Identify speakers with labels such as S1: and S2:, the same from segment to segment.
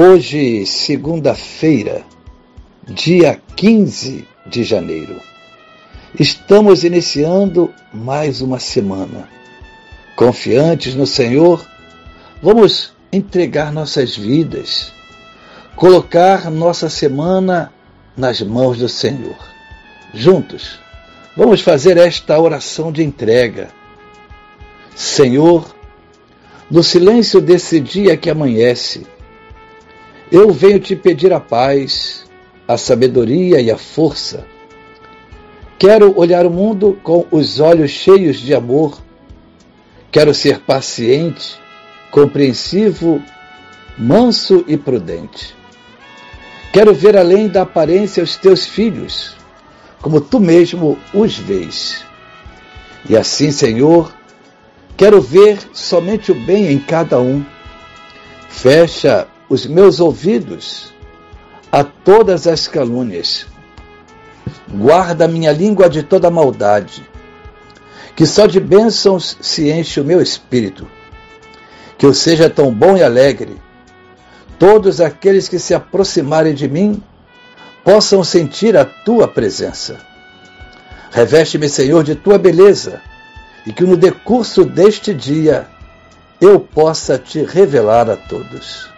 S1: Hoje, segunda-feira, dia 15 de janeiro. Estamos iniciando mais uma semana. Confiantes no Senhor, vamos entregar nossas vidas, colocar nossa semana nas mãos do Senhor. Juntos, vamos fazer esta oração de entrega. Senhor, no silêncio desse dia que amanhece, eu venho te pedir a paz, a sabedoria e a força. Quero olhar o mundo com os olhos cheios de amor. Quero ser paciente, compreensivo, manso e prudente. Quero ver além da aparência os teus filhos, como tu mesmo os vês. E assim, Senhor, quero ver somente o bem em cada um. Fecha os meus ouvidos a todas as calúnias. Guarda minha língua de toda maldade. Que só de bênçãos se enche o meu espírito. Que eu seja tão bom e alegre. Todos aqueles que se aproximarem de mim possam sentir a tua presença. Reveste-me, Senhor, de tua beleza e que no decurso deste dia eu possa te revelar a todos.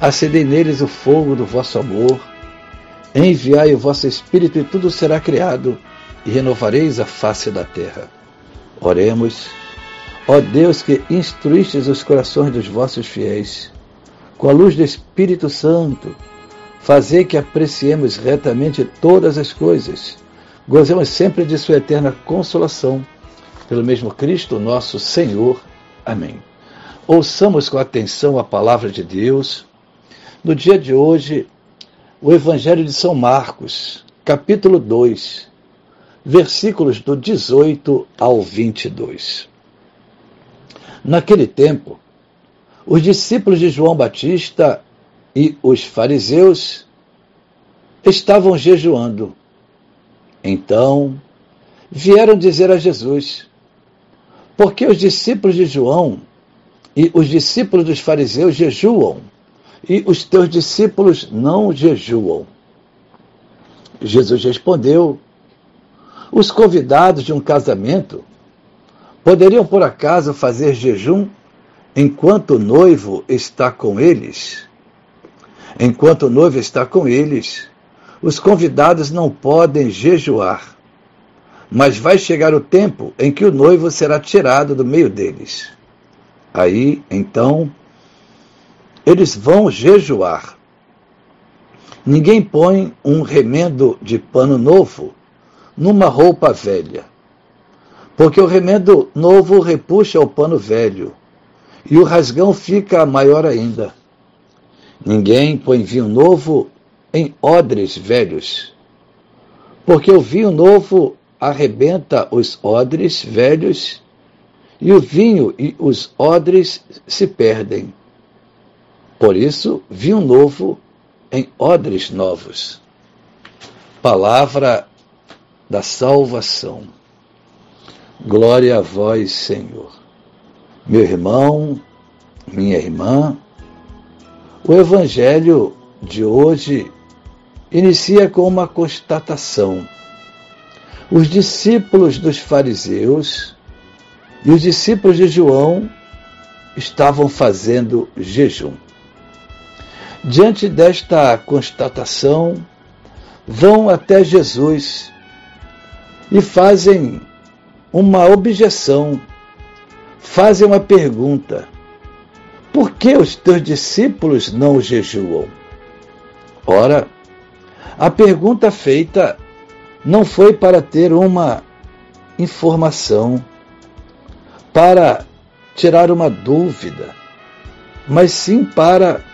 S1: acendei neles o fogo do vosso amor, enviai o vosso Espírito e tudo será criado, e renovareis a face da terra. Oremos, ó Deus que instruístes os corações dos vossos fiéis, com a luz do Espírito Santo, fazei que apreciemos retamente todas as coisas, gozemos sempre de sua eterna consolação, pelo mesmo Cristo nosso Senhor. Amém. Ouçamos com atenção a palavra de Deus no dia de hoje, o Evangelho de São Marcos, capítulo 2, versículos do 18 ao 22. Naquele tempo, os discípulos de João Batista e os fariseus estavam jejuando. Então, vieram dizer a Jesus: Por que os discípulos de João e os discípulos dos fariseus jejuam? E os teus discípulos não jejuam. Jesus respondeu: Os convidados de um casamento poderiam por acaso fazer jejum enquanto o noivo está com eles? Enquanto o noivo está com eles, os convidados não podem jejuar. Mas vai chegar o tempo em que o noivo será tirado do meio deles. Aí, então, eles vão jejuar. Ninguém põe um remendo de pano novo numa roupa velha, porque o remendo novo repuxa o pano velho e o rasgão fica maior ainda. Ninguém põe vinho novo em odres velhos, porque o vinho novo arrebenta os odres velhos e o vinho e os odres se perdem. Por isso, vinho novo em odres novos. Palavra da salvação. Glória a vós, Senhor. Meu irmão, minha irmã, o Evangelho de hoje inicia com uma constatação. Os discípulos dos fariseus e os discípulos de João estavam fazendo jejum. Diante desta constatação, vão até Jesus e fazem uma objeção, fazem uma pergunta: Por que os teus discípulos não jejuam? Ora, a pergunta feita não foi para ter uma informação, para tirar uma dúvida, mas sim para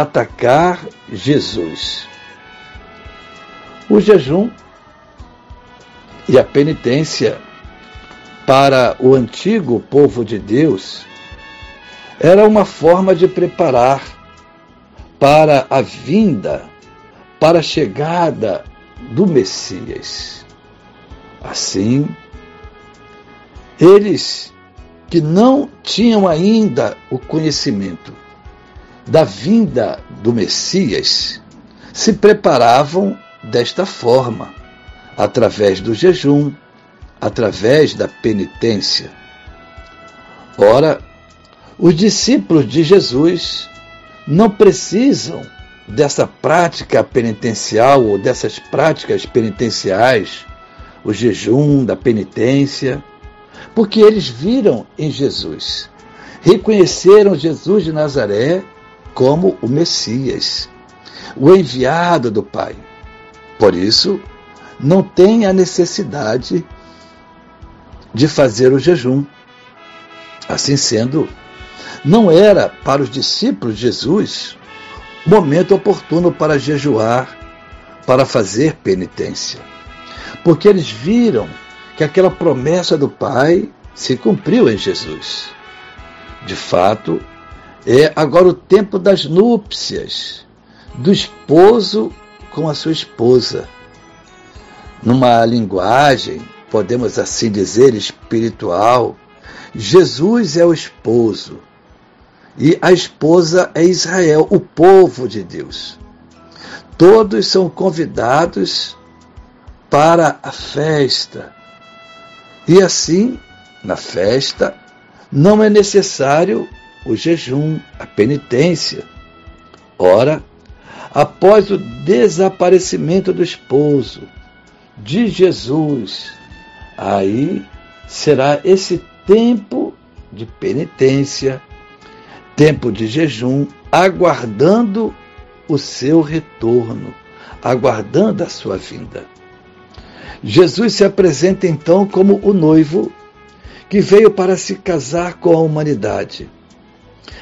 S1: atacar Jesus. O jejum e a penitência para o antigo povo de Deus era uma forma de preparar para a vinda, para a chegada do Messias. Assim, eles que não tinham ainda o conhecimento da vinda do Messias se preparavam desta forma, através do jejum, através da penitência. Ora, os discípulos de Jesus não precisam dessa prática penitencial ou dessas práticas penitenciais, o jejum, da penitência, porque eles viram em Jesus, reconheceram Jesus de Nazaré como o Messias, o enviado do Pai. Por isso, não tem a necessidade de fazer o jejum. Assim sendo, não era para os discípulos de Jesus momento oportuno para jejuar, para fazer penitência. Porque eles viram que aquela promessa do Pai se cumpriu em Jesus. De fato, é agora o tempo das núpcias, do esposo com a sua esposa. Numa linguagem, podemos assim dizer, espiritual, Jesus é o esposo e a esposa é Israel, o povo de Deus. Todos são convidados para a festa. E assim, na festa, não é necessário o jejum, a penitência. Ora, após o desaparecimento do esposo de Jesus, aí será esse tempo de penitência, tempo de jejum, aguardando o seu retorno, aguardando a sua vinda. Jesus se apresenta então como o noivo que veio para se casar com a humanidade.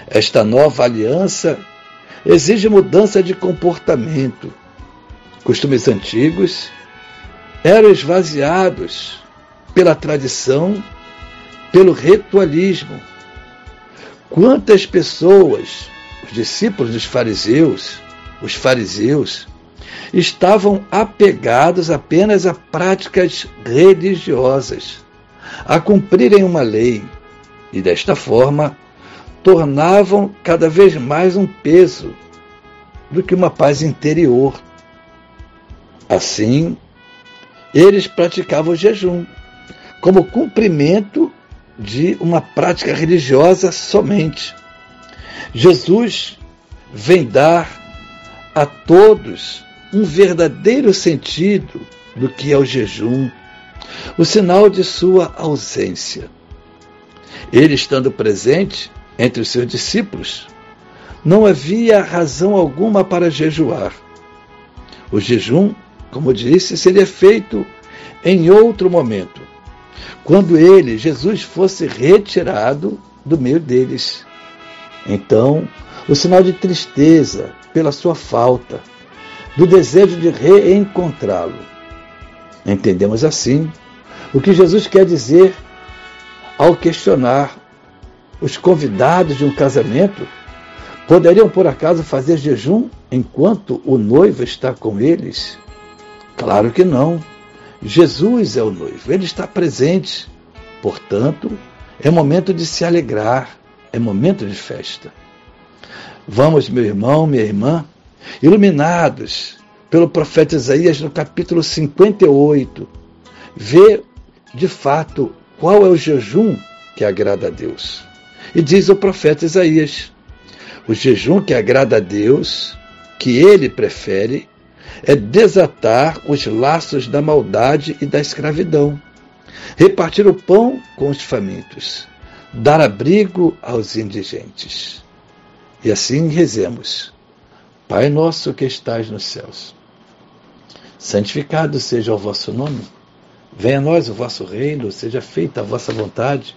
S1: Esta nova aliança exige mudança de comportamento. Costumes antigos eram esvaziados pela tradição, pelo ritualismo Quantas pessoas, os discípulos dos fariseus, os fariseus, estavam apegados apenas a práticas religiosas, a cumprirem uma lei, e desta forma tornavam cada vez mais um peso do que uma paz interior. Assim, eles praticavam o jejum como cumprimento de uma prática religiosa somente. Jesus vem dar a todos um verdadeiro sentido do que é o jejum, o sinal de sua ausência. Ele estando presente entre os seus discípulos, não havia razão alguma para jejuar. O jejum, como disse, seria feito em outro momento, quando ele, Jesus, fosse retirado do meio deles. Então, o sinal de tristeza pela sua falta, do desejo de reencontrá-lo. Entendemos assim o que Jesus quer dizer ao questionar os convidados de um casamento poderiam por acaso fazer jejum enquanto o noivo está com eles? Claro que não. Jesus é o noivo, ele está presente. Portanto, é momento de se alegrar, é momento de festa. Vamos, meu irmão, minha irmã, iluminados pelo profeta Isaías no capítulo 58, ver de fato qual é o jejum que agrada a Deus. E diz o profeta Isaías: o jejum que agrada a Deus que ele prefere é desatar os laços da maldade e da escravidão, repartir o pão com os famintos, dar abrigo aos indigentes. E assim rezemos. Pai nosso que estais nos céus, santificado seja o vosso nome. Venha a nós o vosso reino, seja feita a vossa vontade,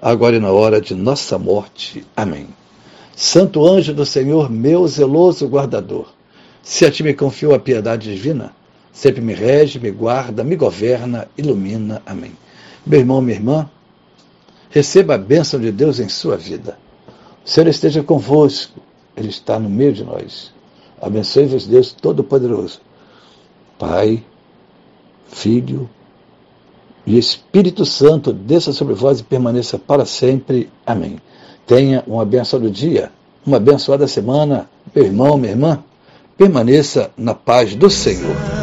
S1: agora e na hora de nossa morte. Amém. Santo anjo do Senhor, meu zeloso guardador, se a ti me confio a piedade divina, sempre me rege, me guarda, me governa, ilumina. Amém. Meu irmão, minha irmã, receba a bênção de Deus em sua vida. O Senhor esteja convosco, Ele está no meio de nós. Abençoe-vos, Deus Todo-Poderoso, Pai, Filho e Espírito Santo, desça sobre vós e permaneça para sempre. Amém. Tenha um abençoado dia, uma abençoada semana, meu irmão, minha irmã. Permaneça na paz do Senhor.